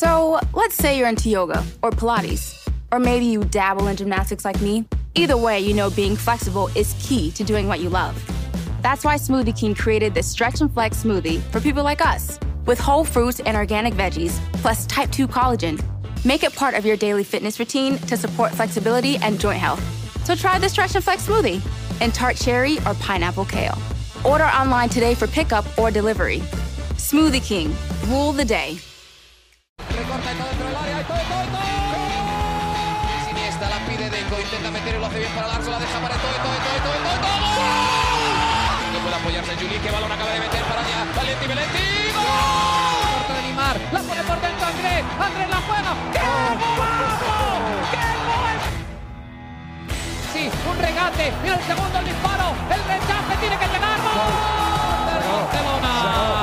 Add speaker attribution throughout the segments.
Speaker 1: So, let's say you're into yoga or Pilates, or maybe you dabble in gymnastics like me. Either way, you know being flexible is key to doing what you love. That's why Smoothie King created this Stretch and Flex smoothie for people like us, with whole fruits and organic veggies, plus type 2 collagen. Make it part of your daily fitness routine to support flexibility and joint health. So try the Stretch and Flex smoothie in tart cherry or pineapple kale. Order online today for pickup or delivery. Smoothie King, rule the day.
Speaker 2: Recorta todo dentro del área. ¡Todo, todo, todo! Siniestra la pide Deco. Intenta meter y lo hace bien para Larso. La deja para todo, todo, todo, todo, todo. No puede apoyarse Juli. Que balón acaba de meter para allá. Valenti, Valenti. ¡Gol! Corta de Neymar. La pone por dentro Andrés. Andrés la juega. ¡Qué golazo! ¡Qué gol! Sí, un regate. Mira el segundo el disparo. El rechace tiene que llegar. ¡Gol! Barcelona.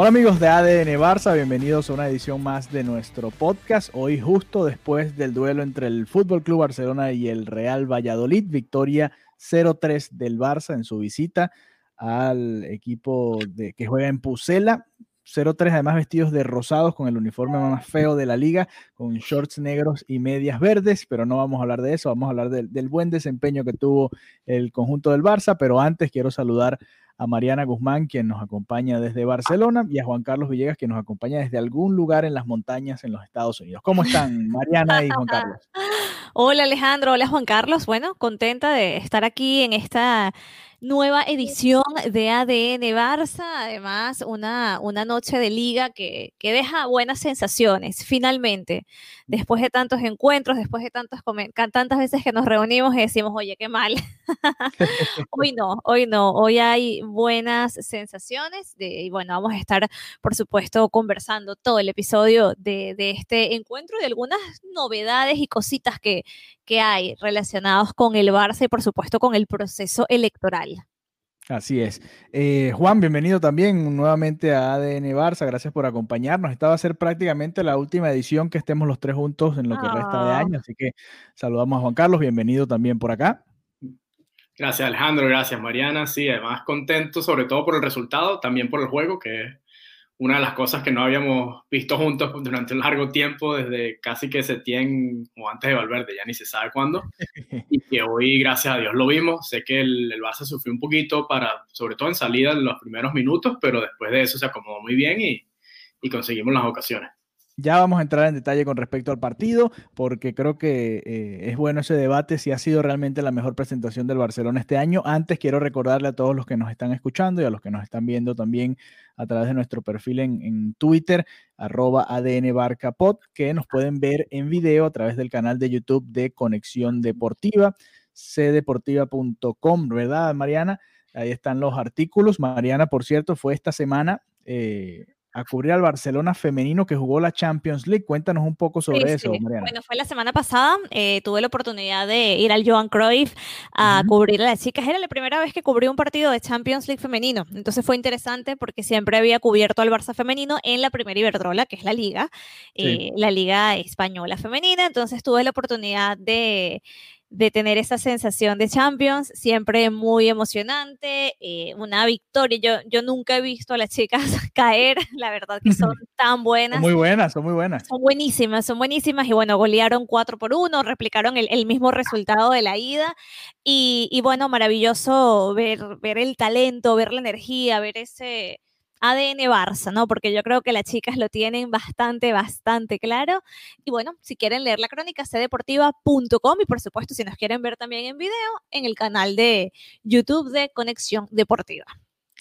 Speaker 3: Hola amigos de ADN Barça, bienvenidos a una edición más de nuestro podcast. Hoy justo después del duelo entre el Fútbol Club Barcelona y el Real Valladolid, victoria 0-3 del Barça en su visita al equipo que juega en Pucela. 0-3 además vestidos de rosados con el uniforme más feo de la liga, con shorts negros y medias verdes, pero no vamos a hablar de eso, vamos a hablar del buen desempeño que tuvo el conjunto del Barça, pero antes quiero saludar a Mariana Guzmán, quien nos acompaña desde Barcelona, y a Juan Carlos Villegas, quien nos acompaña desde algún lugar en las montañas en los Estados Unidos. ¿Cómo están, Mariana y Juan Carlos?
Speaker 4: Hola Alejandro, hola Juan Carlos. Bueno, contenta de estar aquí en esta nueva edición de ADN Barça, además una, una noche de liga que, que, deja buenas sensaciones, finalmente, después de tantos encuentros, después de tantas, tantas veces que nos reunimos y decimos, oye, qué mal. hoy no, hoy no, hoy hay buenas sensaciones de, y bueno, vamos a estar, por supuesto, conversando todo el episodio de, de este encuentro y de algunas novedades y cositas que, que hay relacionados con el Barça y por supuesto con el proceso electoral.
Speaker 3: Así es. Eh, Juan, bienvenido también nuevamente a ADN Barça. Gracias por acompañarnos. Esta va a ser prácticamente la última edición que estemos los tres juntos en lo que oh. resta de año. Así que saludamos a Juan Carlos. Bienvenido también por acá.
Speaker 5: Gracias Alejandro, gracias Mariana. Sí, además contento sobre todo por el resultado, también por el juego, que es una de las cosas que no habíamos visto juntos durante un largo tiempo, desde casi que Setién o antes de Valverde, ya ni se sabe cuándo, y que hoy, gracias a Dios, lo vimos. Sé que el, el Barça sufrió un poquito, para, sobre todo en salida en los primeros minutos, pero después de eso se acomodó muy bien y, y conseguimos las ocasiones.
Speaker 3: Ya vamos a entrar en detalle con respecto al partido, porque creo que eh, es bueno ese debate si ha sido realmente la mejor presentación del Barcelona este año. Antes quiero recordarle a todos los que nos están escuchando y a los que nos están viendo también a través de nuestro perfil en, Twitter, arroba ADNBarcapod, que nos pueden ver en video a través del canal de YouTube de Conexión Deportiva, cdeportiva.com, ¿verdad, Mariana? Ahí están los artículos. Mariana, por cierto, fue esta semana. Eh, a cubrir al Barcelona femenino que jugó la Champions League. Cuéntanos un poco sobre sí, eso,
Speaker 4: sí. Mariana. Bueno, fue la semana pasada, eh, tuve la oportunidad de ir al Johan Cruyff a uh -huh. cubrir a las chicas. Era la primera vez que cubrí un partido de Champions League femenino, entonces fue interesante porque siempre había cubierto al Barça femenino en la primera Iberdrola, que es la liga, sí. eh, la liga española femenina, entonces tuve la oportunidad de de tener esa sensación de Champions, siempre muy emocionante, eh, una victoria. Yo, yo nunca he visto a las chicas caer, la verdad que son tan buenas.
Speaker 3: Son muy buenas, son muy buenas.
Speaker 4: Son buenísimas, son buenísimas y bueno, golearon 4 por 1, replicaron el, el, mismo resultado de la ida y, y bueno, maravilloso ver, ver el talento, ver la energía, ver ese ADN Barça, ¿no? Porque yo creo que las chicas lo tienen bastante, bastante claro. Y bueno, si quieren leer la crónica, cdeportiva.com y por supuesto, si nos quieren ver también en video, en el canal de YouTube de Conexión Deportiva.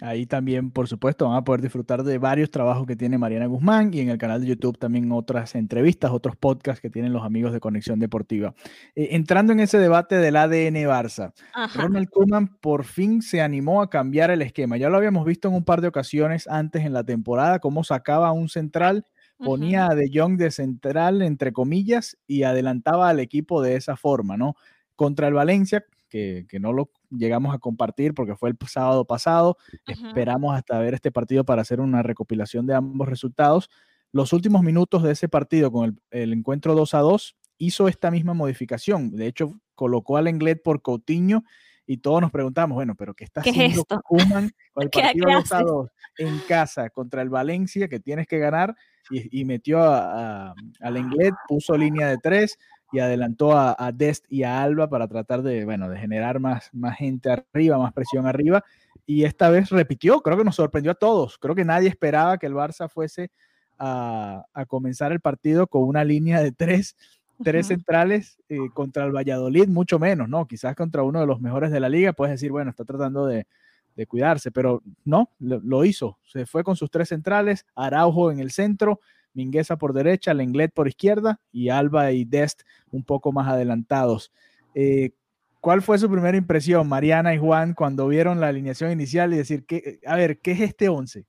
Speaker 3: Ahí también, por supuesto, van a poder disfrutar de varios trabajos que tiene Mariana Guzmán y en el canal de YouTube también otras entrevistas, otros podcasts que tienen los amigos de Conexión Deportiva. Eh, entrando en ese debate del ADN Barça, Ajá. Ronald Koeman por fin se animó a cambiar el esquema. Ya lo habíamos visto en un par de ocasiones antes en la temporada, cómo sacaba un central, ponía a De Jong de central, entre comillas, y adelantaba al equipo de esa forma, ¿no? Contra el Valencia, que, que, no lo llegamos a compartir porque fue el sábado pasado. Uh -huh. Esperamos hasta ver este partido para hacer una recopilación de ambos resultados. Los últimos minutos de ese partido con el, el encuentro 2 a 2 hizo esta misma modificación. De hecho, colocó al Englet por Coutinho y todos nos preguntamos, bueno, pero ¿qué está
Speaker 4: ¿Qué es
Speaker 3: haciendo? Koeman con el
Speaker 4: ¿Qué-
Speaker 3: partido
Speaker 4: qué
Speaker 3: de los
Speaker 4: hace?
Speaker 3: dos en casa contra el Valencia que tienes que ganar y, y metió a, a, a Lenglet, puso línea de tres y adelantó a, a Dest y a Alba para tratar de, bueno, de generar más, más gente arriba, más presión arriba. Y esta vez repitió, creo que nos sorprendió a todos. Creo que nadie esperaba que el Barça fuese a, a comenzar el partido con una línea de tres, tres centrales eh, contra el Valladolid, mucho menos, ¿no? Quizás contra uno de los mejores de la liga, puedes decir, bueno, está tratando de, de cuidarse, pero no, lo, lo hizo. Se fue con sus tres centrales, Araujo en el centro, Mingueza por derecha, Lenglet por izquierda y Alba y Dest un poco más adelantados. Eh, ¿Cuál fue su primera impresión, Mariana y Juan, cuando vieron la alineación inicial y decir, que, a ver, ¿qué es este 11?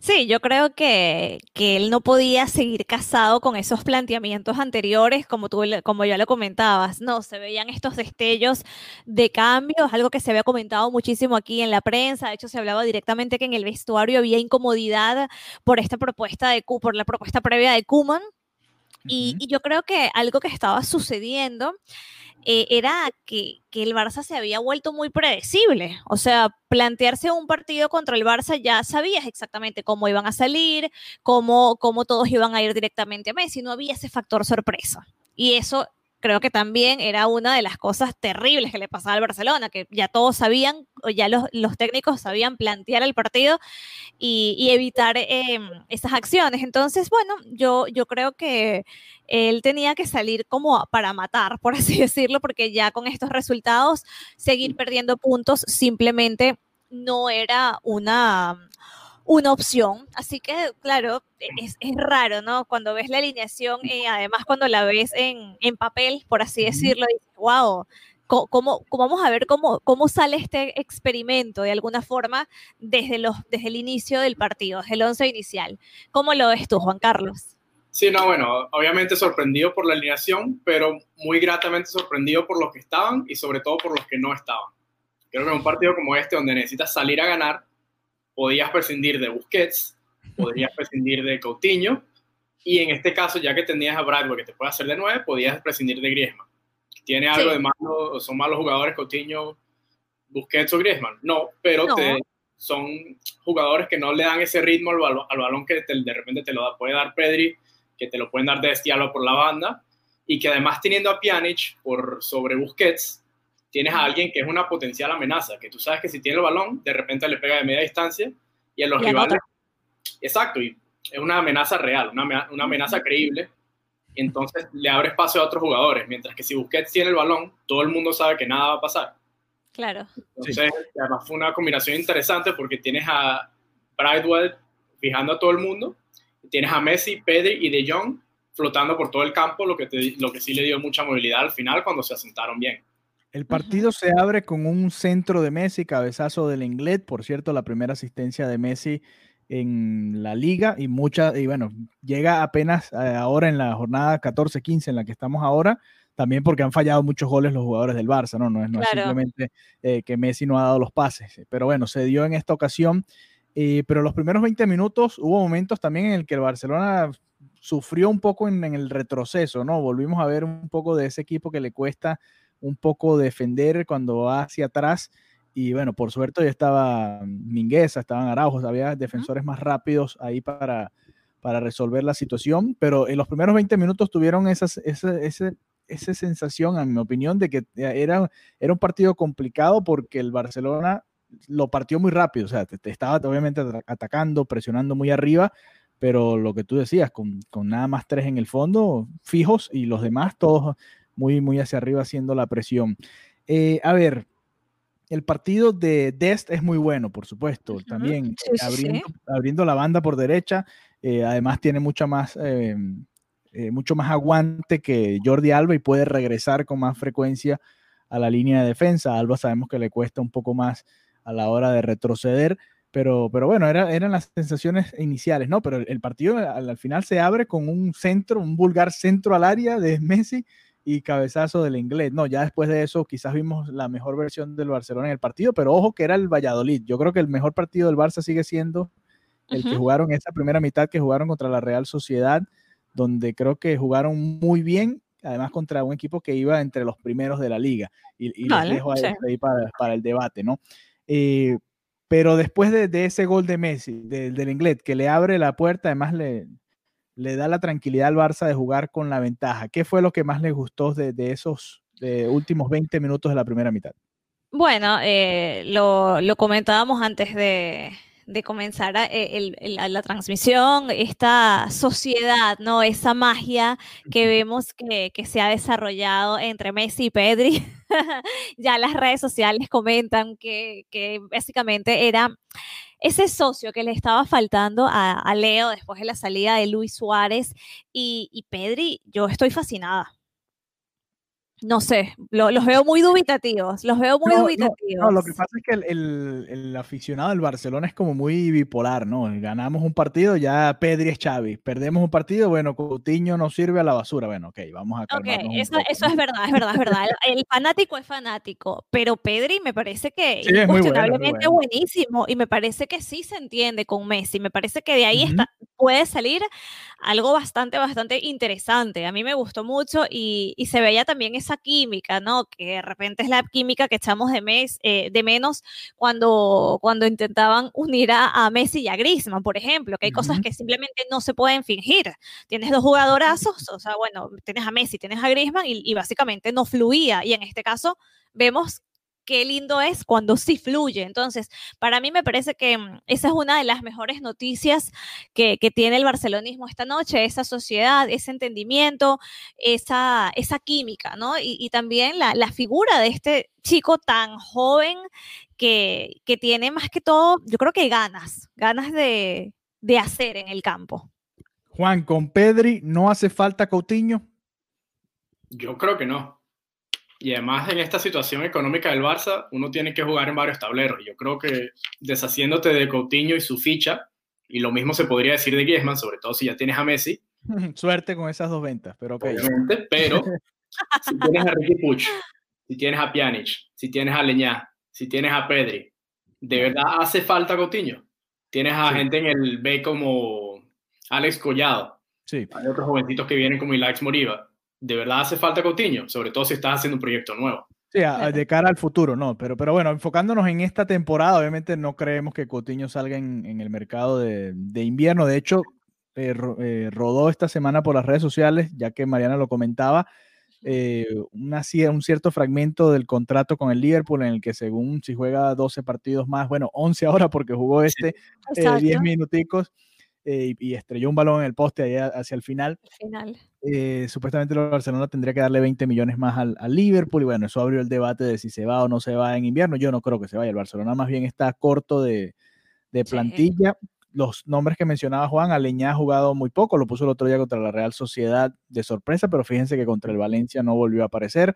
Speaker 4: Sí, yo creo que, que él no podía seguir casado con esos planteamientos anteriores, como tú, como ya lo comentabas, no, se veían estos destellos de cambios, algo que se había comentado muchísimo aquí en la prensa, de hecho se hablaba directamente que en el vestuario había incomodidad por esta propuesta de por la propuesta previa de Kuman, y, y yo creo que algo que estaba sucediendo eh, era que, que el Barça se había vuelto muy predecible. O sea, plantearse un partido contra el Barça ya sabías exactamente cómo iban a salir, cómo, cómo todos iban a ir directamente a Messi. No había ese factor sorpresa. Y eso creo que también era una de las cosas terribles que le pasaba al Barcelona, que ya todos sabían, o ya los, técnicos sabían plantear el partido y, evitar eh, esas acciones. Entonces, bueno, yo, yo creo que él tenía que salir como para matar, por así decirlo, porque ya con estos resultados, seguir perdiendo puntos simplemente no era una, una opción. Así que, claro, es, es raro, ¿no? Cuando ves la alineación, eh, además cuando la ves en, en papel, por así decirlo, dices, wow. ¿Cómo, cómo vamos a ver cómo, cómo sale este experimento de alguna forma desde, los, desde el inicio del partido, desde el once inicial? ¿Cómo lo ves tú, Juan Carlos?
Speaker 5: Sí, no, bueno, obviamente sorprendido por la alineación, pero muy gratamente sorprendido por los que estaban y sobre todo por los que no estaban. Creo que en un partido como este, donde necesitas salir a ganar, podías prescindir de Busquets, podrías prescindir de Coutinho, y en este caso, ya que tenías a Bradway que te puede hacer de nueve, podías prescindir de Griezmann. ¿Tiene algo
Speaker 4: Sí.
Speaker 5: de malo? ¿Son malos jugadores Coutinho, Busquets o Griezmann? No, pero
Speaker 4: No.
Speaker 5: te- son jugadores que no le dan ese ritmo al, balón, al balón que te- de repente te lo da, puede dar Pedri, que te lo pueden dar de Estialo por la banda, y que además teniendo a Pjanic por sobre Busquets, tienes a alguien que es una potencial amenaza, que tú sabes que si tiene el balón, de repente le pega de media distancia y a los
Speaker 4: Y
Speaker 5: rivales...
Speaker 4: anota.
Speaker 5: Exacto, y es una amenaza real, una, una amenaza creíble, entonces le abre espacio a otros jugadores, mientras que si Busquets tiene el balón, todo el mundo sabe que nada va a pasar.
Speaker 4: Claro.
Speaker 5: Entonces, además fue una combinación interesante porque tienes a Brightwell fijando a todo el mundo, tienes a Messi, Pedri y De Jong flotando por todo el campo, lo que, te- lo que sí le dio mucha movilidad al final cuando se asentaron bien.
Speaker 3: El partido se abre con un centro de Messi, cabezazo del Inglés, por cierto, la primera asistencia de Messi en la liga y mucha, y bueno, llega apenas eh, ahora en la jornada 14-15 en la que estamos ahora, también porque han fallado muchos goles los jugadores del Barça, ¿no? No es, no es
Speaker 4: Claro.
Speaker 3: simplemente eh, que Messi no ha dado los pases, pero bueno, se dio en esta ocasión, eh, pero los primeros 20 minutos hubo momentos también en el que el Barcelona sufrió un poco en, en el retroceso, ¿no? Volvimos a ver un poco de ese equipo que le cuesta un poco defender cuando va hacia atrás. Y bueno, por suerte ya estaba Mingueza, estaban Araujos, había defensores más rápidos ahí para, para resolver la situación. Pero en los primeros 20 minutos tuvieron esa, esa sensación, en mi opinión, de que era, era un partido complicado porque el Barcelona lo partió muy rápido. O sea, te, te estaba obviamente atacando, presionando muy arriba, pero lo que tú decías, con, con nada más tres en el fondo, fijos, y los demás todos muy, muy hacia arriba haciendo la presión. Eh, a ver, el partido de Dest es muy bueno, por supuesto, uh -huh. también
Speaker 4: sí, sí,
Speaker 3: abriendo,
Speaker 4: sí.
Speaker 3: abriendo, la banda por derecha, eh, además tiene mucha más, eh, mucho más aguante que Jordi Alba y puede regresar con más frecuencia a la línea de defensa. Alba sabemos que le cuesta un poco más a la hora de retroceder, pero, pero bueno, era, eran las sensaciones iniciales, ¿no? Pero el, el partido al, al, final se abre con un centro, un vulgar centro al área de Messi y cabezazo del inglés. No, ya después de eso quizás vimos la mejor versión del Barcelona en el partido, pero ojo que era el Valladolid. Yo creo que el mejor partido del Barça sigue siendo el uh -huh. que jugaron esa primera mitad que jugaron contra la Real Sociedad, donde creo que jugaron muy bien. además contra un equipo que iba entre los primeros de la liga. Y, y les dejo ahí, para, el debate, ¿no? Eh, pero después de, ese gol de Messi, del inglés, que le abre la puerta, además le, le da la tranquilidad al Barça de jugar con la ventaja. ¿Qué fue lo que más le gustó de, esos últimos 20 minutos de la primera mitad?
Speaker 4: Bueno, eh, lo, comentábamos antes de, comenzar eh, la transmisión, esta sociedad, ¿no? Esa magia que vemos que, se ha desarrollado entre Messi y Pedri. ya las redes sociales comentan que, que básicamente era ese socio que le estaba faltando a, Leo después de la salida de Luis Suárez y, y Pedri, yo estoy fascinada no sé, los veo muy dubitativos, los veo muy dubitativos.
Speaker 3: No, lo que pasa es que el, aficionado del Barcelona es como muy bipolar, ¿no? Ganamos un partido, ya Pedri es Xavi, perdemos un partido, bueno, Coutinho no sirve a la basura, bueno, ok, vamos a calmarnos
Speaker 4: Ok, eso, eso es verdad, es verdad, es verdad. El, fanático es fanático, pero Pedri me parece que
Speaker 3: sí, es
Speaker 4: buenísimo y me parece que sí se entiende con Messi, me parece que de ahí está, puede salir algo bastante, bastante interesante. A mí me gustó mucho y, y se veía también esa química, ¿no? Que de repente es la química que echamos de, mes, eh, de menos cuando, cuando intentaban unir a, Messi y a Griezmann, por ejemplo, que hay cosas que simplemente no se pueden fingir. Tienes dos jugadorazos, o sea, bueno, tienes a Messi, tienes a Griezmann y, y básicamente no fluía. Y en este caso vemos qué lindo es cuando sí fluye. Entonces, para mí me parece que mm, esa es una de las mejores noticias que, tiene el barcelonismo esta noche, esa sociedad, ese entendimiento, esa, esa química, ¿no? Y, también la, figura de este chico tan joven que, tiene más que todo, yo creo que ganas, ganas de, de hacer en el campo.
Speaker 3: Juan, con Pedri, ¿no hace falta Coutinho?
Speaker 5: Yo creo que no. Y además en esta situación económica del Barça, uno tiene que jugar en varios tableros. Yo creo que deshaciéndote de Coutinho y su ficha, y lo mismo se podría decir de Griezmann, sobre todo si ya tienes a Messi.
Speaker 3: Suerte con esas dos ventas, pero
Speaker 5: Obviamente, pero si tienes a Ricky Puch, si tienes a Pjanic, si tienes a Leñá, si tienes a Pedri, ¿de verdad hace falta Coutinho? Tienes a gente en el B como Alex Collado.
Speaker 3: Sí.
Speaker 5: Hay otros jovencitos que vienen como Ilax Moriba de verdad hace falta Coutinho, sobre todo si estás haciendo un proyecto nuevo.
Speaker 3: Sí, de cara al futuro, no, pero, pero bueno, enfocándonos en esta temporada, obviamente no creemos que Coutinho salga en, el mercado de, invierno. De hecho, eh, eh, rodó esta semana por las redes sociales, ya que Mariana lo comentaba, eh, una, un cierto fragmento del contrato con el Liverpool en el que según si juega 12 partidos más, bueno, 11 ahora porque jugó este 10 minuticos, eh, y, estrelló un balón en el poste allá hacia el final.
Speaker 4: final.
Speaker 3: Eh, supuestamente el Barcelona tendría que darle 20 millones más al, Liverpool y bueno, eso abrió el debate de si se va o no se va en invierno. Yo no creo que se vaya. El Barcelona más bien está corto de, plantilla. Los nombres que mencionaba Juan, Aleñá ha jugado muy poco, lo puso el otro día contra la Real Sociedad de sorpresa, pero fíjense que contra el Valencia no volvió a aparecer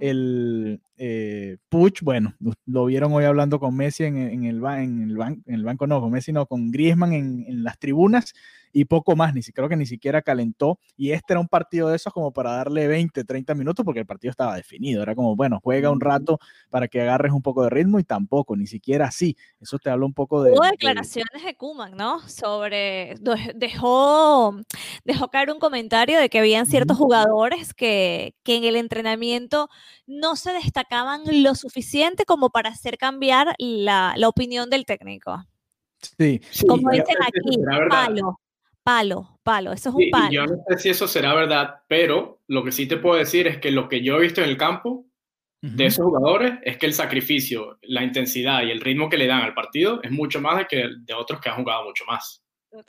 Speaker 3: el eh, Puch, bueno, lo vieron hoy hablando con Messi en, el, en, el, en el banco, no, con Messi no, con Griezmann en, en las tribunas y poco más, ni creo que ni siquiera calentó. Y este era un partido de esos como para darle 20, 30 minutos, porque el partido estaba definido. Era como, bueno, juega un rato para que agarres un poco de ritmo y tampoco, ni siquiera así. Eso te habla un poco de.
Speaker 4: Hubo declaraciones de Kuman, ¿no? Sobre. Dejó, dejó caer un comentario de que habían ciertos jugadores que, que en el entrenamiento no se destacaban lo suficiente como para hacer cambiar la, la opinión del técnico.
Speaker 3: Sí,
Speaker 4: como dicen aquí, palo, palo, palo, eso es un palo.
Speaker 5: yo no sé si eso será verdad, pero lo que sí te puedo decir es que lo que yo he visto en el campo de esos jugadores es que el sacrificio, la intensidad y el ritmo que le dan al partido es mucho más de que de otros que han jugado mucho más.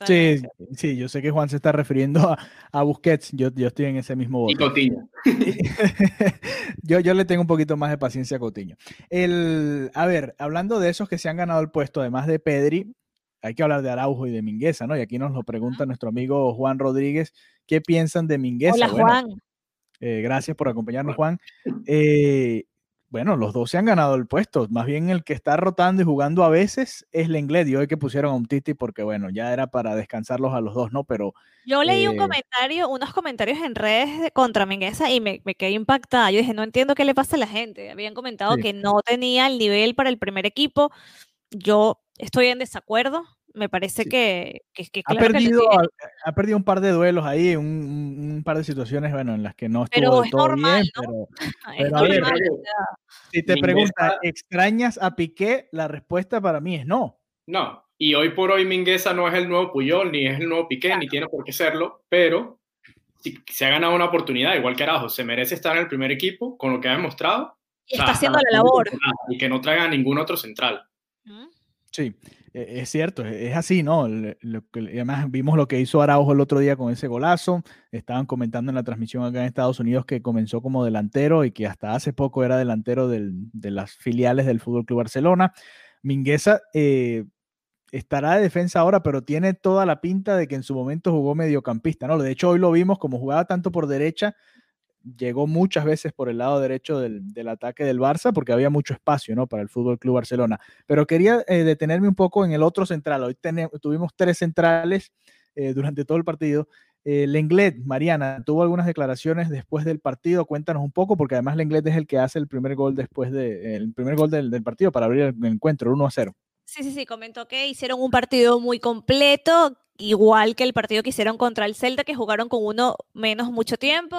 Speaker 3: Sí, sí, yo sé que Juan se está refiriendo a, Busquets, yo, yo, estoy en ese mismo
Speaker 5: bote. Y Coutinho.
Speaker 3: yo, yo le tengo un poquito más de paciencia a Coutinho. El, a ver, hablando de esos que se han ganado el puesto, además de Pedri, hay que hablar de Araujo y de Mingueza, ¿no? Y aquí nos lo pregunta nuestro amigo Juan Rodríguez, ¿qué piensan de Mingueza?
Speaker 4: Hola, Juan.
Speaker 3: Eh, gracias por acompañarnos, Juan. Eh, bueno, los dos se han ganado el puesto. Más bien el que está rotando y jugando a veces es Lenglet. Y hoy que pusieron a un Titi porque, bueno, ya era para descansarlos a los dos, ¿no? Pero.
Speaker 4: Yo leí un eh, comentario, unos comentarios en redes contra Mingueza y me, quedé impactada. Yo dije, no entiendo qué le pasa a la gente. Habían comentado que no tenía el nivel para el primer equipo. Yo estoy en desacuerdo. Me parece que,
Speaker 3: ha, perdido, ha, perdido un par de duelos ahí, un, par de situaciones, bueno, en las que no estuvo
Speaker 4: pero todo bien,
Speaker 3: pero, si te preguntas, ¿extrañas a Piqué? La respuesta para mí es no.
Speaker 5: No, y hoy por hoy Mingueza no es el nuevo Puyol, ni es el nuevo Piqué, ni tiene por qué serlo, pero si, se ha ganado una oportunidad, igual que Arajo, se merece estar en el primer equipo con lo que ha demostrado.
Speaker 4: Y está haciendo la labor.
Speaker 5: Y que no traiga a ningún otro central.
Speaker 3: Sí, e, es cierto, e, es así, ¿no? además vimos lo que hizo Araujo el otro día con ese golazo. Estaban comentando en la transmisión acá en Estados Unidos que comenzó como delantero y que hasta hace poco era delantero de las filiales del Fútbol Club Barcelona. Mingueza eh, estará de defensa ahora, pero tiene toda la pinta de que en su momento jugó mediocampista, ¿no? De hecho, hoy lo vimos como jugaba tanto por derecha, llegó muchas veces por el lado derecho del, ataque del Barça porque había mucho espacio, ¿no? Para el Fútbol Club Barcelona. Pero quería eh, detenerme un poco en el otro central. Hoy tuvimos tres centrales eh, durante todo el partido. Eh, Lenglet, Mariana, tuvo algunas declaraciones después del partido. Cuéntanos un poco, porque además Lenglet es el que hace el primer gol después de, el primer gol del, del partido para abrir el encuentro, 1 a 0.
Speaker 4: Sí, sí, sí, comentó que hicieron un partido muy completo, igual que el partido que hicieron contra el Celta, que jugaron con uno menos mucho tiempo.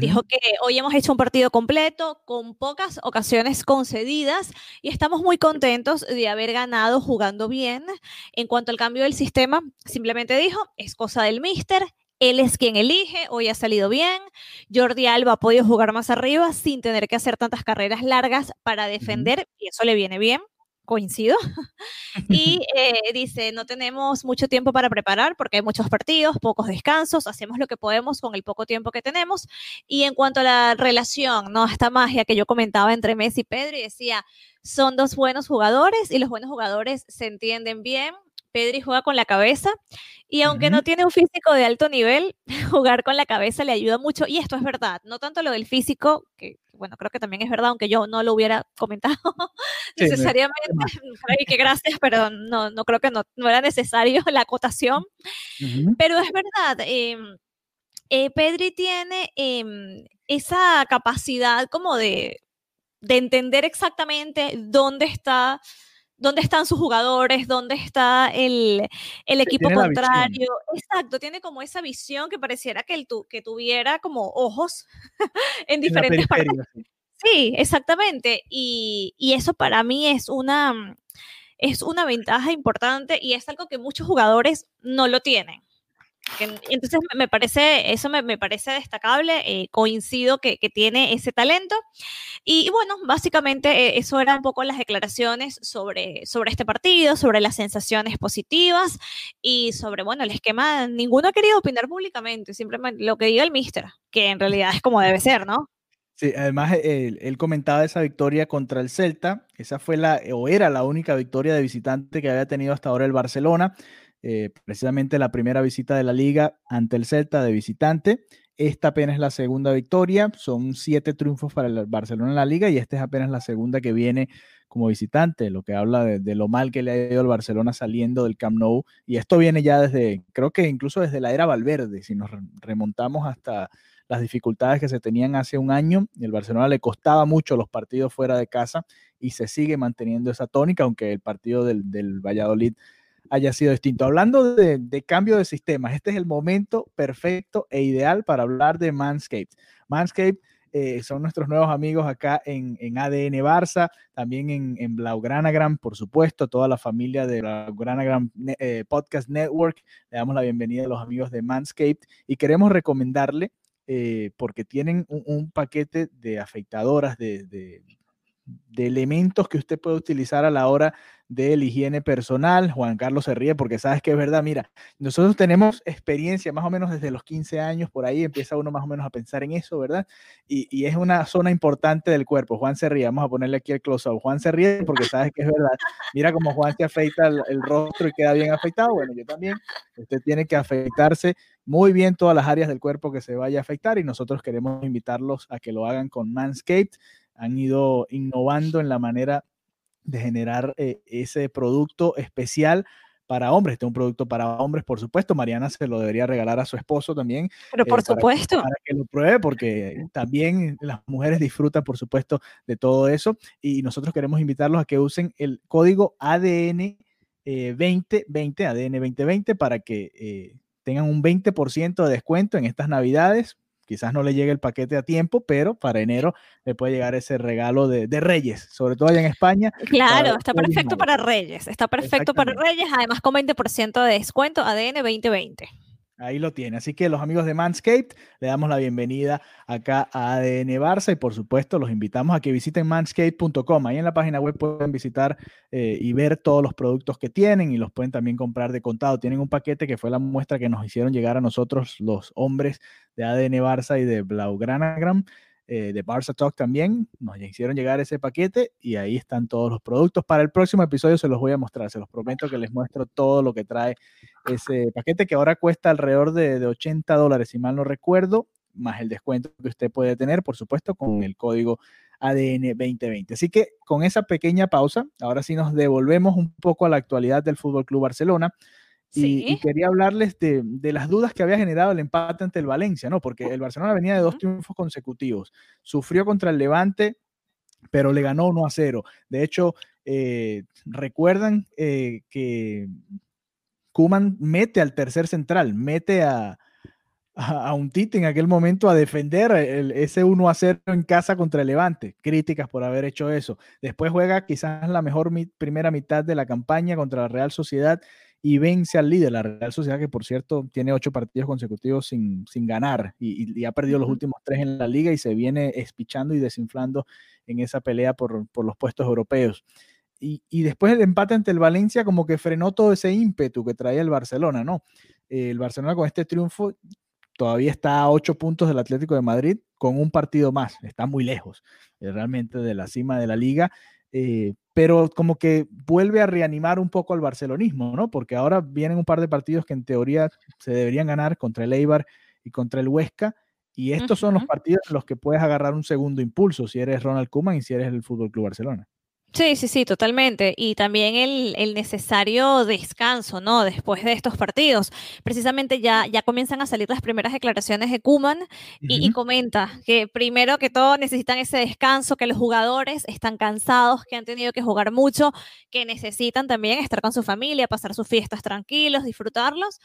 Speaker 4: Dijo que hoy hemos hecho un partido completo, con pocas ocasiones concedidas, y estamos muy contentos de haber ganado jugando bien. En cuanto al cambio del sistema, simplemente dijo, es cosa del míster, él es quien elige, hoy ha salido bien. Jordi Alba ha podido jugar más arriba sin tener que hacer tantas carreras largas para defender, y eso le viene bien coincido. Y eh, dice, no tenemos mucho tiempo para preparar porque hay muchos partidos, pocos descansos, hacemos lo que podemos con el poco tiempo que tenemos. Y en cuanto a la relación, ¿no? Esta magia que yo comentaba entre Messi y Pedro y decía, son dos buenos jugadores y los buenos jugadores se entienden bien. Pedri juega con la cabeza y aunque no tiene un físico de alto nivel, jugar con la cabeza le ayuda mucho. Y esto es verdad, no tanto lo del físico, que bueno, creo que también es verdad, aunque yo no lo hubiera comentado necesariamente. Ay, que gracias, pero no, no creo que no, no era necesario la acotación. Pero es verdad, em, eh, Pedri tiene em, esa capacidad como de, de entender exactamente dónde está dónde están sus jugadores, dónde está el, el equipo contrario. Exacto, tiene como esa visión que pareciera que, el tu, que tuviera como ojos en diferentes partes. Sí, exactamente. Y, y, eso para mí es una, es una ventaja importante y es algo que muchos jugadores no lo tienen. Entonces me parece, eso me, parece destacable, eh, coincido que, tiene ese talento. Y, bueno, básicamente eh, eso eran un poco las declaraciones sobre, sobre este partido, sobre las sensaciones positivas y sobre, bueno, el esquema, ninguno ha querido opinar públicamente, simplemente lo que diga el mister, que en realidad es como debe ser, ¿no?
Speaker 3: Sí, además él, él, comentaba esa victoria contra el Celta, esa fue la, o era la única victoria de visitante que había tenido hasta ahora el Barcelona. Eh, precisamente la primera visita de la liga ante el Celta de visitante. Esta apenas es la segunda victoria, son siete triunfos para el Barcelona en la liga y esta es apenas la segunda que viene como visitante, lo que habla de, lo mal que le ha ido al Barcelona saliendo del Camp Nou. Y esto viene ya desde, creo que incluso desde la era Valverde, si nos remontamos hasta las dificultades que se tenían hace un año. El Barcelona le costaba mucho los partidos fuera de casa y se sigue manteniendo esa tónica, aunque el partido del, del Valladolid haya sido distinto. Hablando de, cambio de sistemas, este es el momento perfecto e ideal para hablar de Manscaped. Manscaped eh, son nuestros nuevos amigos acá en, ADN Barça, también en, en Blaugranagram, por supuesto, toda la familia de Blaugranagram eh, Podcast Network. Le damos la bienvenida a los amigos de Manscaped y queremos recomendarle, eh, porque tienen un, paquete de afeitadoras, de elementos que usted puede utilizar a la hora de la higiene personal. Juan Carlos se ríe porque sabes que es verdad. Mira, nosotros tenemos experiencia más o menos desde los 15 años, por ahí empieza uno más o menos a pensar en eso, ¿verdad? Y, es una zona importante del cuerpo. Juan se ríe, vamos a ponerle aquí el close-up. Juan se ríe porque sabes que es verdad. Mira cómo Juan se afeita el, rostro y queda bien afeitado. Bueno, yo también. Usted tiene que afeitarse muy bien todas las áreas del cuerpo que se vaya a afectar y nosotros queremos invitarlos a que lo hagan con Manscaped han ido innovando en la manera de generar eh, ese producto especial para hombres. Este es un producto para hombres, por supuesto. Mariana se lo debería regalar a su esposo también.
Speaker 4: Pero por
Speaker 3: eh,
Speaker 4: supuesto.
Speaker 3: Para, que lo pruebe, porque también las mujeres disfrutan, por supuesto, de todo eso. Y nosotros queremos invitarlos a que usen el código ADN 2020, ADN 2020, para que eh, tengan un 20% de descuento en estas navidades. Quizás no le llegue el paquete a tiempo, pero para enero le puede llegar ese regalo de, Reyes, sobre todo allá en España.
Speaker 4: Claro, está perfecto para Reyes, está perfecto para Reyes, además con 20% de descuento ADN 2020.
Speaker 3: Ahí lo tiene. Así que los amigos de Manscaped, le damos la bienvenida acá a ADN Barça y por supuesto los invitamos a que visiten manscaped.com. Ahí en la página web pueden visitar eh, y ver todos los productos que tienen y los pueden también comprar de contado. Tienen un paquete que fue la muestra que nos hicieron llegar a nosotros los hombres de ADN Barça y de Blaugranagram. Eh, de Barça Talk también. Nos hicieron llegar ese paquete y ahí están todos los productos. Para el próximo episodio se los voy a mostrar. Se los prometo que les muestro todo lo que trae ese paquete que ahora cuesta alrededor de, de 80 dólares, si mal no recuerdo, más el descuento que usted puede tener, por supuesto, con el código ADN 2020. Así que con esa pequeña pausa, ahora sí nos devolvemos un poco a la actualidad del Fútbol Club Barcelona. Y, quería hablarles de, las dudas que había generado el empate ante el Valencia, ¿no? Porque el Barcelona venía de dos triunfos consecutivos. Sufrió contra el Levante, pero le ganó 1 a 0. De hecho, eh, recuerdan eh, que Kuman mete al tercer central, mete a, a, un Tite en aquel momento a defender ese 1 a 0 en casa contra el Levante. Críticas por haber hecho eso. Después juega quizás la mejor primera mitad de la campaña contra la Real Sociedad y vence al líder, la Real Sociedad, que por cierto tiene ocho partidos consecutivos sin, sin ganar y, ha perdido los últimos tres en la liga y se viene espichando y desinflando en esa pelea por, por los puestos europeos. Y, y, después el empate ante el Valencia como que frenó todo ese ímpetu que traía el Barcelona, ¿no? el Barcelona con este triunfo todavía está a ocho puntos del Atlético de Madrid con un partido más, está muy lejos eh, realmente de la cima de la liga. Eh, pero como que vuelve a reanimar un poco al barcelonismo, ¿no? Porque ahora vienen un par de partidos que en teoría se deberían ganar contra el Eibar y contra el Huesca, y estos son los partidos en los que puedes agarrar un segundo impulso si eres Ronald Koeman y si eres el Fútbol Club Barcelona.
Speaker 4: Sí, sí, sí, totalmente. Y también el, necesario descanso, ¿no? Después de estos partidos. Precisamente ya, ya comienzan a salir las primeras declaraciones de Kuman y, comenta que primero que todo necesitan ese descanso, que los jugadores están cansados, que han tenido que jugar mucho, que necesitan también estar con su familia, pasar sus fiestas tranquilos, disfrutarlos.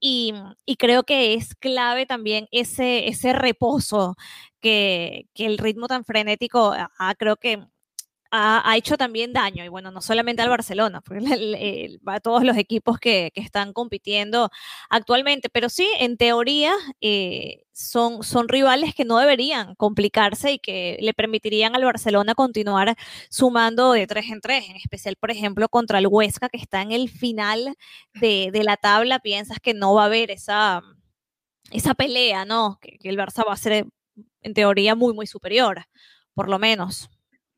Speaker 4: Y, creo que es clave también ese, ese reposo que, que el ritmo tan frenético ha, creo que ha, hecho también daño, y bueno, no solamente al Barcelona, a todos los equipos que, están compitiendo actualmente, pero sí, en teoría, eh, son, son rivales que no deberían complicarse y que le permitirían al Barcelona continuar sumando de tres en tres, en especial, por ejemplo, contra el Huesca, que está en el final de, la tabla, piensas que no va a haber esa, esa pelea, ¿no? Que, que el Barça va a ser, en teoría, muy, muy superior, por lo menos.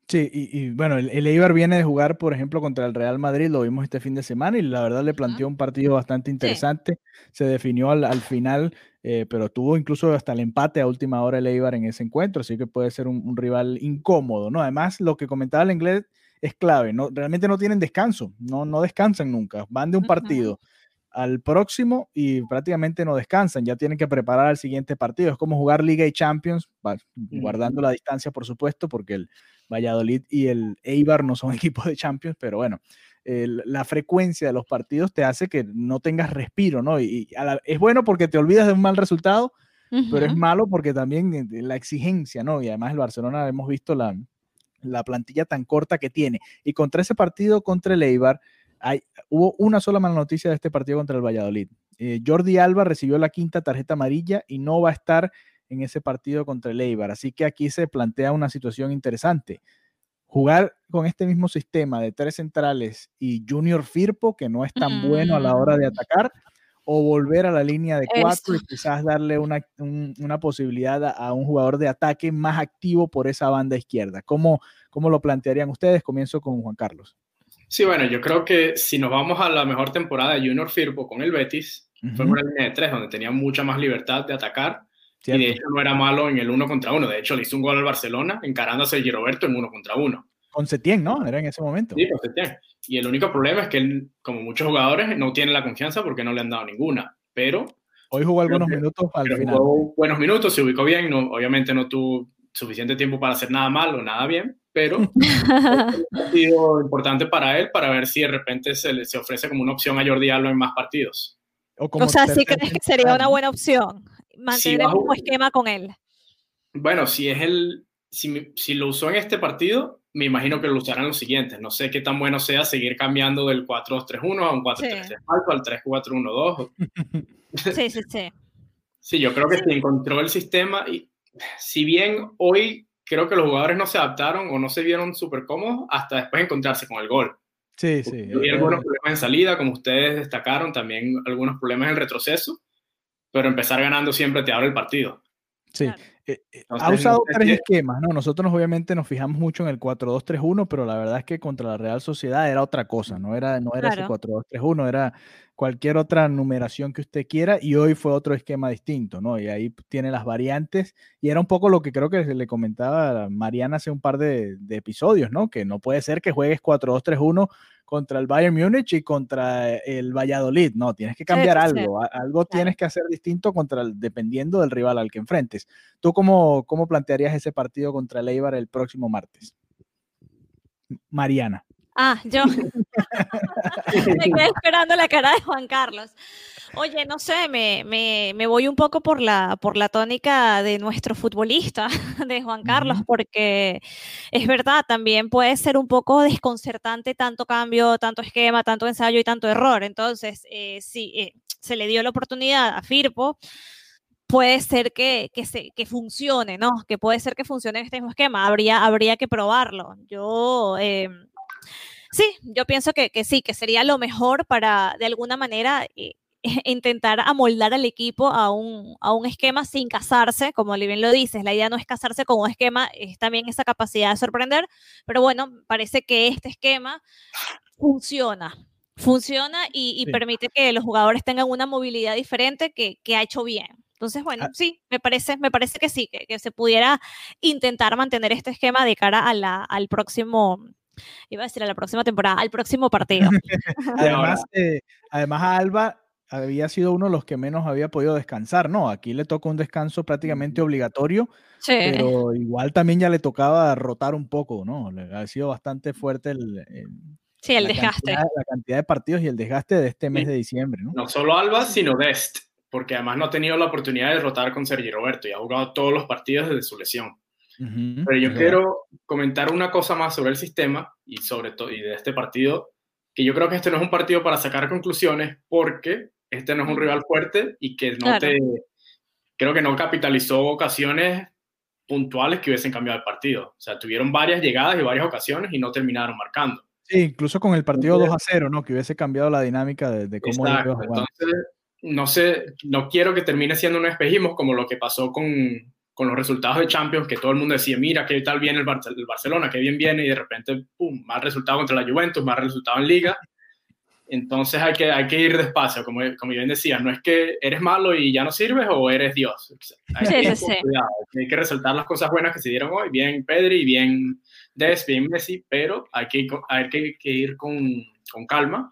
Speaker 3: Sí, y, bueno, el, Eibar viene de jugar, por ejemplo, contra el Real Madrid, lo vimos este fin de semana y la verdad le planteó un partido bastante interesante. Se definió al, final, eh, pero tuvo incluso hasta el empate a última hora el Eibar en ese encuentro, así que puede ser un, rival incómodo, ¿no? Además, lo que comentaba el inglés es clave, ¿no? Realmente no tienen descanso, no, no descansan nunca, van de un partido al próximo y prácticamente no descansan, ya tienen que preparar el siguiente partido, es como jugar Liga y Champions, guardando la distancia, por supuesto, porque el Valladolid y el Eibar no son equipos de Champions, pero bueno, la frecuencia de los partidos te hace que no tengas respiro, ¿no? Y, es bueno porque te olvidas de un mal resultado, pero es malo porque también la exigencia, ¿no? Y además el Barcelona hemos visto la, la plantilla tan corta que tiene. Y contra ese partido contra el Eibar, hay, hubo una sola mala noticia de este partido contra el Valladolid. Eh, Jordi Alba recibió la quinta tarjeta amarilla y no va a estar en ese partido contra el Eibar. Así que aquí se plantea una situación interesante. Jugar con este mismo sistema de tres centrales y Junior Firpo, que no es tan bueno a la hora de mm. atacar, o volver a la línea de cuatro y quizás darle una, posibilidad a, un jugador de ataque más activo por esa banda izquierda. ¿Cómo, ¿Cómo lo plantearían ustedes? Comienzo con Juan Carlos.
Speaker 5: Sí, bueno, yo creo que si nos vamos a la mejor temporada de Junior Firpo con el Betis, fue una línea de tres donde tenía mucha más libertad de atacar y de hecho no era malo en el uno contra uno. De hecho, le hizo un gol al Barcelona encarándose a Roberto en uno contra uno.
Speaker 3: Con Setién, ¿no? Era en ese momento.
Speaker 5: Sí, con Setién. Y el único problema es que él, como muchos jugadores, no tiene la confianza porque no le han dado ninguna. Pero.
Speaker 3: Hoy jugó algunos minutos al final.
Speaker 5: Jugó buenos minutos, se ubicó bien. No, obviamente no tuvo suficiente tiempo para hacer nada mal o nada bien, pero ha sido importante para él para ver si de repente se le se ofrece como una opción a Jordi Alba en más partidos.
Speaker 4: O, sea, ¿sí crees que sería una buena opción mantener el mismo esquema con él?
Speaker 5: Bueno, si es el, si, si, lo usó en este partido, me imagino que lo usarán en los siguientes. No sé qué tan bueno sea seguir cambiando del 4-2-3-1 a un 4-3-3 sí. al 3-4-1-2.
Speaker 4: Sí, sí, sí.
Speaker 5: Sí, yo creo que sí. se encontró el sistema y si bien hoy creo que los jugadores no se adaptaron o no se vieron súper cómodos hasta después de encontrarse con el gol.
Speaker 3: Sí, sí.
Speaker 5: Hay algunos problemas en salida, como ustedes destacaron, también algunos problemas en retroceso, pero empezar ganando siempre te abre el partido.
Speaker 3: Sí. Claro. Eh, eh, ha usado tres esquemas, ¿no? Nosotros obviamente nos fijamos mucho en el 4-2-3-1, pero la verdad es que contra la Real Sociedad era otra cosa, no era, no era claro. ese 4-2-3-1, era cualquier otra numeración que usted quiera y hoy fue otro esquema distinto, ¿no? Y ahí tiene las variantes y era un poco lo que creo que le comentaba a Mariana hace un par de, de episodios, ¿no? Que no puede ser que juegues 4-2-3-1 contra el Bayern Múnich y contra el Valladolid. No, tienes que cambiar sí, algo. Sí. Algo claro. tienes que hacer distinto contra el, dependiendo del rival al que enfrentes. ¿Tú cómo, cómo plantearías ese partido contra el Eibar el próximo martes? Mariana.
Speaker 4: Ah, yo. me quedé esperando la cara de Juan Carlos. Oye, no sé, me, me, me, voy un poco por la, por la tónica de nuestro futbolista, de Juan Carlos, porque es verdad, también puede ser un poco desconcertante tanto cambio, tanto esquema, tanto ensayo y tanto error. Entonces, eh, sí, eh, se le dio la oportunidad a Firpo, puede ser que, que, se, que funcione, ¿no? Que puede ser que funcione este mismo esquema, habría, habría que probarlo. Yo... Eh, Sí, yo pienso que, que, sí, que sería lo mejor para, de alguna manera, eh, intentar amoldar al equipo a un, a un esquema sin casarse, como bien lo dices, la idea no es casarse con un esquema, es también esa capacidad de sorprender, pero bueno, parece que este esquema funciona, funciona y, y sí. permite que los jugadores tengan una movilidad diferente que, que ha hecho bien. Entonces, bueno, ah. sí, me parece, me parece que sí, que, que, se pudiera intentar mantener este esquema de cara a la, al próximo iba a decir a la próxima temporada, al próximo partido.
Speaker 3: además, eh, además a Alba había sido uno de los que menos había podido descansar, ¿no? Aquí le tocó un descanso prácticamente obligatorio, sí. pero igual también ya le tocaba rotar un poco, ¿no? Le ha sido bastante fuerte el, el
Speaker 4: sí, el desgaste.
Speaker 3: Cantidad, la cantidad de partidos y el desgaste de este mes sí. de diciembre, ¿no?
Speaker 5: No solo Alba, sino Dest, porque además no ha tenido la oportunidad de rotar con Sergi Roberto y ha jugado todos los partidos desde su lesión. Uh -huh. Pero yo quiero comentar una cosa más sobre el sistema y sobre todo y de este partido, que yo creo que este no es un partido para sacar conclusiones porque este no es un rival fuerte y que no claro. te creo que no capitalizó ocasiones puntuales que hubiesen cambiado el partido. O sea, tuvieron varias llegadas y varias ocasiones y no terminaron marcando.
Speaker 3: Sí, incluso con el partido 2 a 0, ¿no? Que hubiese cambiado la dinámica de, de cómo
Speaker 5: Exacto. Entonces, no sé, no quiero que termine siendo un espejismo como lo que pasó con, con los resultados de Champions, que todo el mundo decía, mira, qué tal viene el, Bar el, Barcelona, qué bien viene, y de repente, pum, mal resultado contra la Juventus, mal resultado en Liga. Entonces hay que, hay que ir despacio, como, como bien decía, no es que eres malo y ya no sirves o eres Dios. Hay, sí, que, sí. Cuidado, hay que resaltar las cosas buenas que se dieron hoy, bien Pedri, bien Des, bien Messi, pero hay que, hay que, que ir con, con calma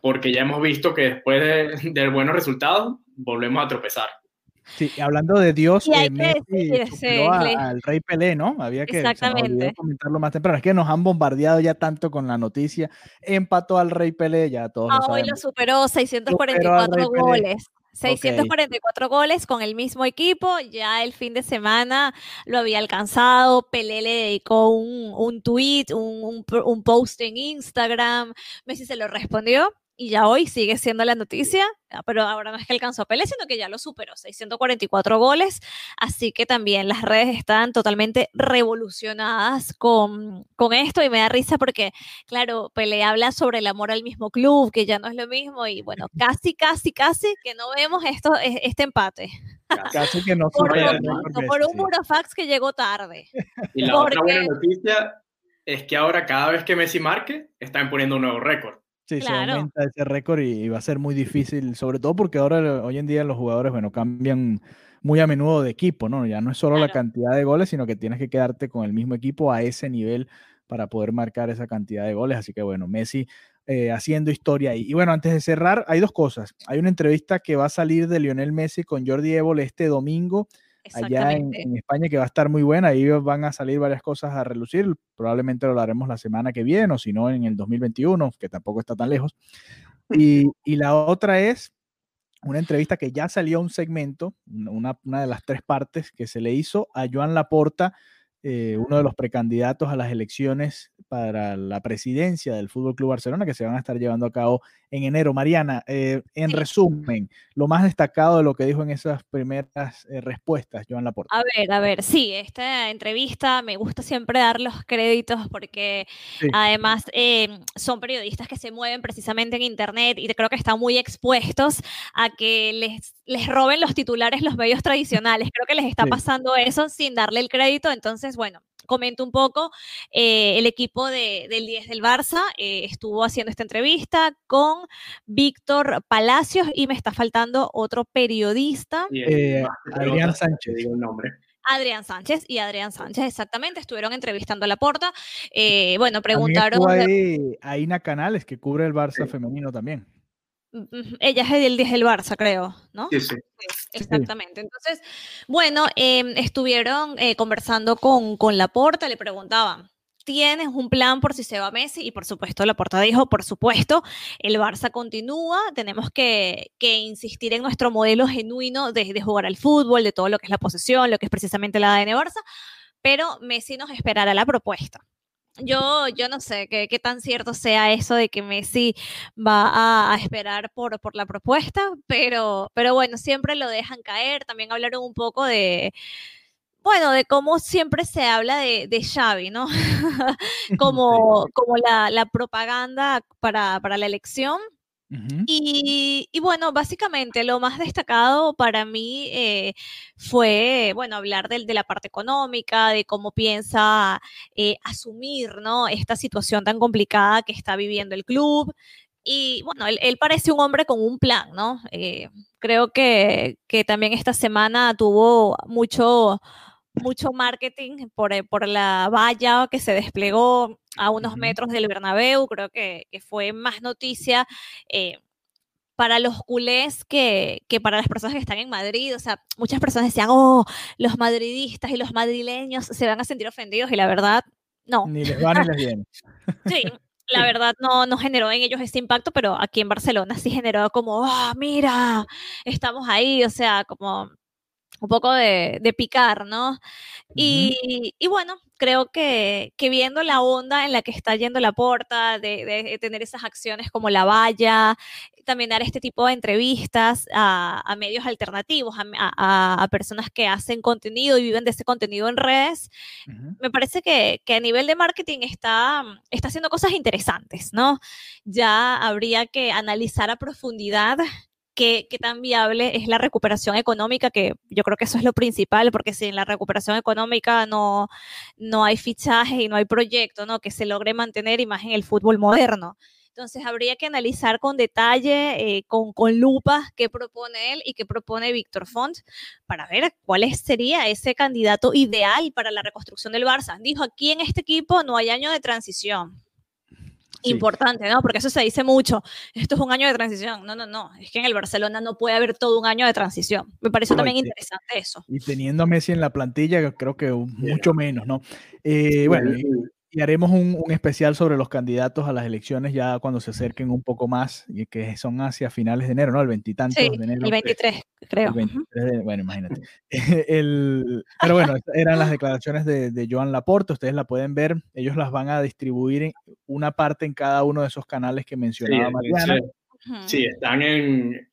Speaker 5: porque ya hemos visto que después de, de buenos resultados volvemos a tropezar.
Speaker 3: Sí, hablando de Dios, eh, Messi sí, a, al Rey Pelé, ¿no? Había que comentarlo más temprano. Es que nos han bombardeado ya tanto con la noticia. Empató al Rey Pelé, ya todos.
Speaker 4: Ah, hoy lo superó, 644 superó goles. 644 okay. goles con el mismo equipo, ya el fin de semana lo había alcanzado, Pelé le dedicó un, un tweet, un, un, un post en Instagram, Messi se lo respondió y ya hoy sigue siendo la noticia, ah, pero ahora no es que alcanzó a Pelé, sino que ya lo superó, 644 goles, así que también las redes están totalmente revolucionadas con, con esto y me da risa porque, claro, Pelé habla sobre el amor al mismo club, que ya no es lo mismo y bueno, casi, casi, casi que no vemos esto, este empate.
Speaker 3: Casi que no
Speaker 4: por, un,
Speaker 3: récord
Speaker 4: por un
Speaker 3: sí.
Speaker 4: burofax que llegó tarde.
Speaker 5: Y la otra buena noticia es que ahora cada vez que Messi marque, están poniendo un nuevo récord.
Speaker 3: Sí, se aumenta ese récord y, va a ser muy difícil, sobre todo porque ahora hoy en día los jugadores, bueno, cambian muy a menudo de equipo, ¿no? Ya no es solo la cantidad de goles, sino que tienes que quedarte con el mismo equipo a ese nivel para poder marcar esa cantidad de goles. Así que bueno, Messi eh, haciendo historia ahí. Y bueno, antes de cerrar, hay dos cosas. Hay una entrevista que va a salir de Lionel Messi con Jordi Évole este domingo allá en, España que va a estar muy buena. Ahí van a salir varias cosas a relucir. Probablemente lo haremos la semana que viene o si no en el 2021, que tampoco está tan lejos. Y, y la otra es una entrevista que ya salió un segmento, una, una de las tres partes que se le hizo a Joan Laporta, eh, uno de los precandidatos a las elecciones para la presidencia del Fútbol Club Barcelona que se van a estar llevando a cabo en enero. Mariana, eh, en
Speaker 4: Sí.
Speaker 3: resumen, lo más destacado de lo que dijo en esas primeras eh, respuestas, Joan Laporta.
Speaker 4: A ver, a ver, sí, esta entrevista me gusta siempre dar los créditos porque
Speaker 3: Sí.
Speaker 4: además eh, son periodistas que se mueven precisamente en Internet y creo que están muy expuestos a que les, les roben los titulares los medios tradicionales. Creo que les está
Speaker 3: Sí.
Speaker 4: pasando eso sin darle el crédito. Entonces, bueno, comento un poco. eh, el equipo de- del 10 del Barça eh, estuvo haciendo esta entrevista con Víctor Palacios y me está faltando otro periodista.
Speaker 3: Eh, Adrián Sánchez.
Speaker 5: digo el nombre.
Speaker 4: Adrián Sánchez y Adrián Sánchez, exactamente, estuvieron entrevistando a la porta. Eh, bueno, preguntaron.
Speaker 3: ahí Aina Canales, que cubre el Barça
Speaker 5: Sí.
Speaker 3: femenino también.
Speaker 4: Ella es del 10 del Barça, creo, ¿no?
Speaker 5: Sí, sí.
Speaker 4: Exactamente. Entonces, bueno, em, estuvieron eh, conversando con, con Laporta, le preguntaban, ¿tienes un plan por si se va Messi? Y por supuesto, Laporta dijo, por supuesto, el Barça continúa, tenemos que, que insistir en nuestro modelo genuino de, de jugar al fútbol, de todo lo que es la posesión, lo que es precisamente la ADN Barça, pero Messi nos esperará la propuesta. Yo, yo no sé qué, qué tan cierto sea eso de que Messi va a, a esperar por, por la propuesta, pero, pero bueno, siempre lo dejan caer. También hablaron un poco de, bueno, de cómo siempre se habla de, de Xavi, ¿no? como como la, la propaganda para, para la elección.
Speaker 3: Ujú.
Speaker 4: Y, y bueno, básicamente lo más destacado para mí eh, fue, bueno, hablar de, la parte económica, de cómo piensa eh, asumir, ¿no? Esta situación tan complicada que está viviendo el club. Y bueno, él, él parece un hombre con un plan, ¿no? Eh, creo que, que también esta semana tuvo mucho, mucho marketing por, eh, por la valla que se desplegó a unos metros del Bernabéu. Creo que, que fue más noticia eh, para los culés que, que para las personas que están en Madrid. O sea, muchas personas decían, oh, los madridistas y los madrileños se van a sentir ofendidos y la verdad, no.
Speaker 3: Ni les va ni les viene.
Speaker 4: Sí, la verdad no, no generó en ellos ese impacto, pero aquí en Barcelona sí generó como, ah, mira, estamos ahí, o sea, como un poco de, de picar, ¿no? Y, y bueno, creo que, que viendo la onda en la que está yendo la porta, de, de tener esas acciones como la valla, también dar este tipo de entrevistas a, a medios alternativos, a, a- a personas que hacen contenido y viven de ese contenido en redes,
Speaker 3: Ujú.
Speaker 4: me parece que, que a nivel de marketing está, está haciendo cosas interesantes, ¿no? Ya habría que analizar a profundidad qué, qué tan viable es la recuperación económica, que yo creo que eso es lo principal, porque si en la recuperación económica no, no hay fichajes y no hay proyecto, ¿no? Que se logre mantener y más en el fútbol moderno. Entonces habría que analizar con detalle, eh, con, con lupa, qué propone él y qué propone Víctor Font para ver cuál sería ese candidato ideal para la reconstrucción del Barça. Dijo, aquí en este equipo no hay año de transición.
Speaker 3: Sí.
Speaker 4: Importante, ¿no? Porque eso se dice mucho. Esto es un año de transición. No, no, no. Es que en el Barcelona no puede haber todo un año de transición. Me pareció
Speaker 3: No,
Speaker 4: también interesante eso.
Speaker 3: Y teniendo a Messi en la plantilla, creo que mucho menos, ¿no? Eh, bueno, y, haremos un, un especial sobre los candidatos a las elecciones ya cuando se acerquen un poco más, y que son hacia finales de enero, ¿no? El veintitantos
Speaker 4: Sí,
Speaker 3: de enero.
Speaker 4: el 23, creo.
Speaker 3: El 23 de- bueno, imagínate. El- pero bueno, eran las declaraciones de, de Joan Laporte, ustedes la pueden ver, ellos las van a distribuir en una parte en cada uno de esos canales que
Speaker 5: sí,
Speaker 3: mencionaba Mariana.
Speaker 5: sí, sí, están en,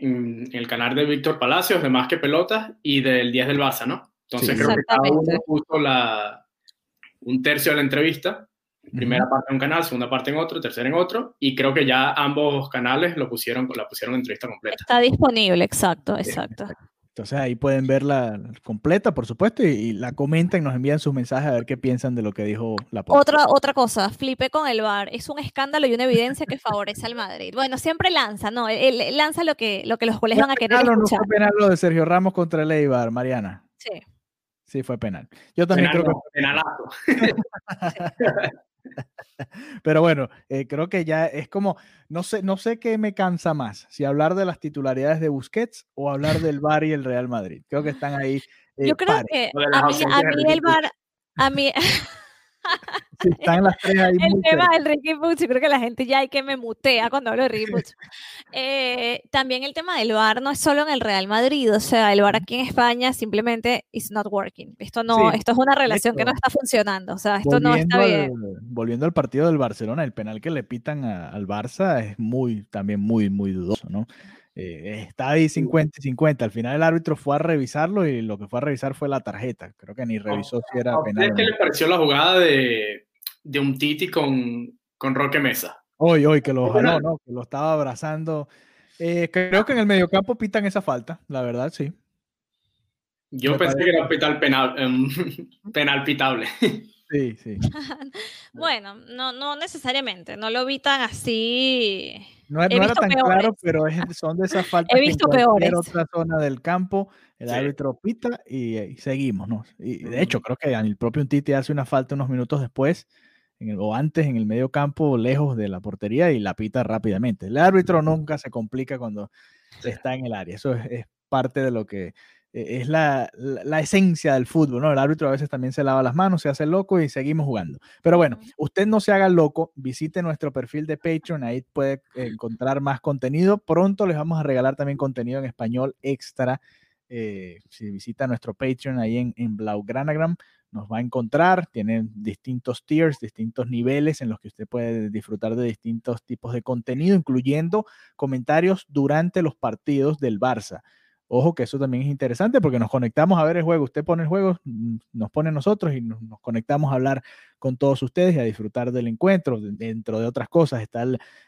Speaker 5: en el canal de Víctor Palacios, de Más que Pelotas, y del 10 del Barça, ¿no? Entonces
Speaker 3: Sí.
Speaker 5: creo que cada uno puso la, un tercio de la entrevista, primera parte en un canal, segunda parte en otro, tercera en otro, y creo que ya ambos canales lo pusieron, la pusieron en entrevista completa.
Speaker 4: Está disponible, exacto, exacto.
Speaker 3: Entonces ahí pueden verla completa, por supuesto, y, la comentan, nos envían sus mensajes a ver qué piensan de lo que dijo la
Speaker 4: Otra, otra cosa, flipe con el VAR. Es un escándalo y una evidencia que favorece al Madrid. Bueno, siempre lanza, ¿no? Él, lanza lo que, lo que los goles van a querer escuchar.
Speaker 3: No fue penal lo de Sergio Ramos contra el Eibar, Mariana.
Speaker 4: Sí.
Speaker 3: Sí, fue penal. Yo también creo que... Penalazo. Pero bueno, eh, creo que ya es como, no sé, no sé qué me cansa más, si hablar de las titularidades de Busquets o hablar del Bar y el Real Madrid. Creo que están ahí.
Speaker 4: Eh, Yo creo que a mí, a mí el Bar, a mí,
Speaker 3: están las tres ahí.
Speaker 4: El tema del Ricky Puch, yo creo que la gente ya hay que me mutea cuando hablo de Ricky Puch. Eh, también el tema del VAR no es solo en el Real Madrid, o sea, el VAR aquí en España simplemente is not working. Esto no, esto es una relación que no está funcionando, o sea, esto no está bien.
Speaker 3: volviendo al partido del Barcelona, el penal que le pitan al Barça es muy, también muy, muy dudoso, ¿no? Eh, está ahí 50 y 50. Al final el árbitro fue a revisarlo y lo que fue a revisar fue la tarjeta. Creo que ni revisó si era penal.
Speaker 5: ¿Qué le pareció la jugada de, de un Titi con, con Roque Mesa?
Speaker 3: Hoy, hoy, que lo jaló, ¿no? Que lo estaba abrazando. Eh, creo que en el mediocampo pitan esa falta, la verdad, sí.
Speaker 5: Yo pensé que era un penal, em, penal pitable.
Speaker 3: Sí, sí.
Speaker 4: bueno, no, no necesariamente, no lo vi tan así.
Speaker 3: No, era tan claro, pero son de esas faltas
Speaker 4: He visto que en cualquier
Speaker 3: otra zona del campo, el árbitro pita y, seguimos, ¿no? Y de hecho, creo que el propio Titi hace una falta unos minutos después, o antes, en el medio campo, lejos de la portería y la pita rápidamente. El árbitro nunca se complica cuando está en el área. Eso es parte de lo que es la, esencia del fútbol, ¿no? El árbitro a veces también se lava las manos, se hace loco y seguimos jugando. Pero bueno, usted no se haga loco, visite nuestro perfil de Patreon, ahí puede encontrar más contenido. Pronto les vamos a regalar también contenido en español extra. Eh, si visita nuestro Patreon ahí en, en Blaugranagram, nos va a encontrar. Tienen distintos tiers, distintos niveles en los que usted puede disfrutar de distintos tipos de contenido, incluyendo comentarios durante los partidos del Barça. Ojo que eso también es interesante porque nos conectamos a ver el juego. Usted pone el juego, mm, nos pone nosotros y nos, conectamos a hablar con todos ustedes y a disfrutar del encuentro. Dentro de otras cosas está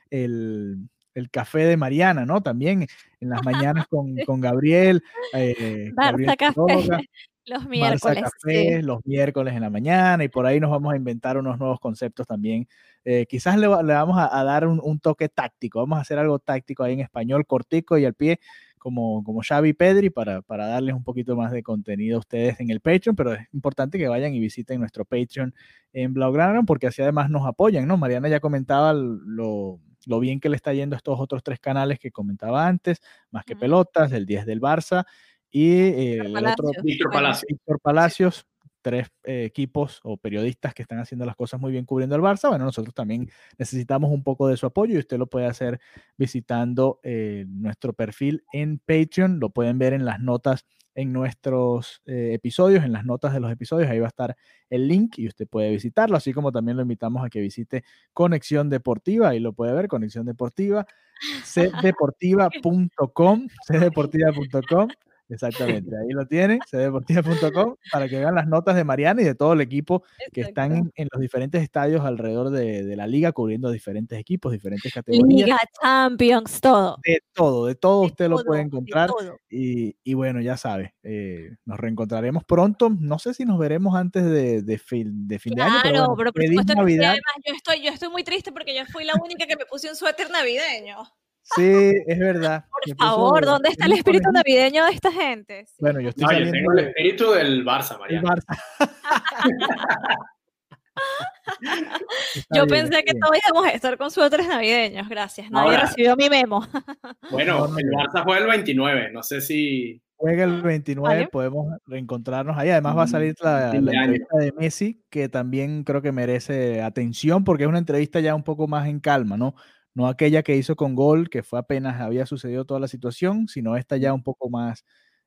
Speaker 3: el, café de Mariana, ¿no? También en las mañanas con, con Gabriel.
Speaker 4: Eh, Barça Café. Los miércoles.
Speaker 3: Café, Los miércoles en la mañana y por ahí nos vamos a inventar unos nuevos conceptos también. Eh, quizás le, vamos a, dar un, un, toque táctico. Vamos a hacer algo táctico ahí en español, cortico y al pie como, como Xavi y Pedri para, para darles un poquito más de contenido a ustedes en el Patreon, pero es importante que vayan y visiten nuestro Patreon en Blaugrana porque así además nos apoyan, ¿no? Mariana ya comentaba lo, lo bien que le está yendo a estos otros tres canales que comentaba antes, más que pelotas, el 10 del Barça y eh, el otro
Speaker 5: Víctor Palacios.
Speaker 3: Víctor Palacios tres eh, equipos o periodistas que están haciendo las cosas muy bien cubriendo el Barça, bueno, nosotros también necesitamos un poco de su apoyo y usted lo puede hacer visitando eh, nuestro perfil en Patreon, lo pueden ver en las notas en nuestros eh, episodios, en las notas de los episodios, ahí va a estar el link y usted puede visitarlo, así como también lo invitamos a que visite Conexión Deportiva, ahí lo puede ver, Conexión Deportiva, cdeportiva.com, cdeportiva.com Exactamente, ahí lo tienen, cdeportiva.com, para que vean las notas de Mariana y de todo el equipo que están en, los diferentes estadios alrededor de, la liga, cubriendo diferentes equipos, diferentes categorías.
Speaker 4: Liga, Champions, todo.
Speaker 3: De todo, de todo usted lo puede encontrar. Y, bueno, ya sabe, eh, nos reencontraremos pronto. No sé si nos veremos antes de, fin, de fin de año.
Speaker 4: Claro, pero, por supuesto además yo estoy, yo estoy muy triste porque yo fui la única que me puse un suéter navideño.
Speaker 3: Sí, es verdad.
Speaker 4: Por favor, ¿dónde está el espíritu navideño de esta gente?
Speaker 3: Bueno, yo estoy
Speaker 5: no, tengo el espíritu del Barça, María. Barça.
Speaker 4: yo pensé que todos íbamos a estar con suéteres navideños, gracias. Nadie recibió mi memo.
Speaker 5: bueno, el Barça fue el 29, no sé si...
Speaker 3: Juega el 29, podemos reencontrarnos ahí. Además va a salir la, la entrevista de Messi, que también creo que merece atención porque es una entrevista ya un poco más en calma, ¿no? No aquella que hizo con gol, que fue apenas había sucedido toda la situación, sino esta ya un poco más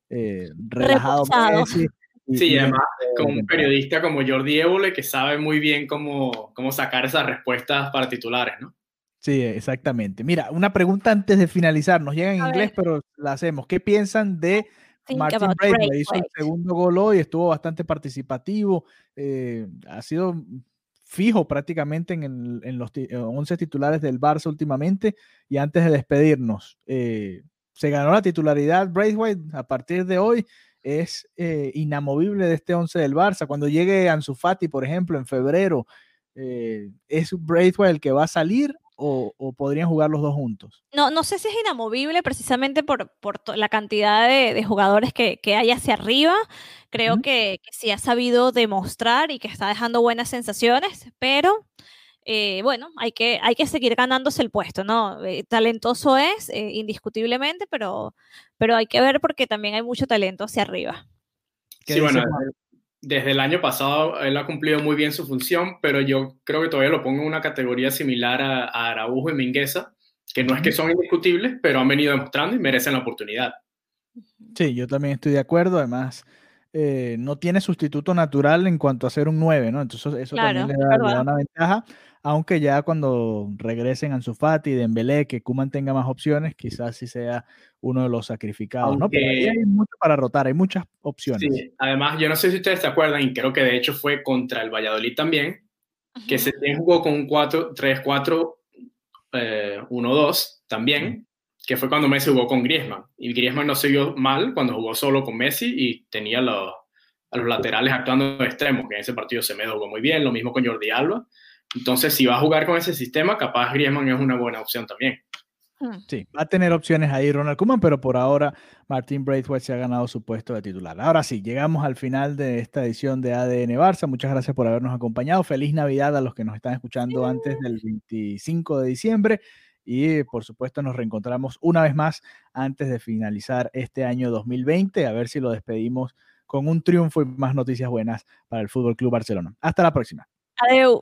Speaker 3: eh, relajado.
Speaker 5: sí, además con un periodista como Jordi Évole que sabe muy bien cómo, cómo sacar esas respuestas para titulares, ¿no?
Speaker 3: Sí, exactamente. Mira, una pregunta antes de finalizar, nos llega en inglés, pero la hacemos. ¿Qué piensan de Martin Braithwaite? Hizo el segundo gol hoy, estuvo bastante participativo, eh, ha sido fijo prácticamente en, los 11 eh, titulares del Barça últimamente. Y antes de despedirnos, eh, se ganó la titularidad Braithwaite a partir de hoy es eh, inamovible de este 11 del Barça. Cuando llegue Ansu Fati, por ejemplo, en febrero, ¿es Braithwaite el que va a salir o, podrían jugar los dos juntos?
Speaker 4: No, no sé si es inamovible precisamente por, por la cantidad de, jugadores que, hay hacia arriba. Creo que, que sí ha sabido demostrar y que está dejando buenas sensaciones, pero eh, bueno, hay que, hay que seguir ganándose el puesto, ¿no? Eh, talentoso es, eh, indiscutiblemente, pero, pero hay que ver porque también hay mucho talento hacia arriba.
Speaker 5: Sí, bueno, desde el año pasado él ha cumplido muy bien su función, pero yo creo que todavía lo pongo en una categoría similar a, a Araujo y Mingueza, que no es que son indiscutibles, pero han venido demostrando y merecen la oportunidad.
Speaker 3: Sí, yo también estoy de acuerdo, además no tiene sustituto natural en cuanto a ser un 9, ¿no? Entonces eso también le da, le da, una ventaja aunque ya cuando regresen Ansu Fati y Dembélé, que Kuman tenga más opciones, quizás sí sea uno de los sacrificados, ¿no? Pero hay mucho para rotar, hay muchas opciones.
Speaker 5: Sí, además, yo no sé si ustedes se acuerdan, y creo que de hecho fue contra el Valladolid también, que se jugó con un 4-3-4-1-2 eh, también, que fue cuando Messi jugó con Griezmann. Y Griezmann no se vio mal cuando jugó solo con Messi y tenía los, a los laterales actuando de extremos, que en ese partido se me jugó muy bien, lo mismo con Jordi Alba. Entonces, si va a jugar con ese sistema, capaz Griezmann es una buena opción también.
Speaker 3: Hmm. Sí, va a tener opciones ahí Ronald Koeman, pero por ahora Martín Braithwaite se ha ganado su puesto de titular. Ahora sí, llegamos al final de esta edición de ADN Barça. Muchas gracias por habernos acompañado. Feliz Navidad a los que nos están escuchando antes del 25 de diciembre. Y por supuesto nos reencontramos una vez más antes de finalizar este año 2020. A ver si lo despedimos con un triunfo y más noticias buenas para el Fútbol Club Barcelona. Hasta la próxima.
Speaker 4: Adiós.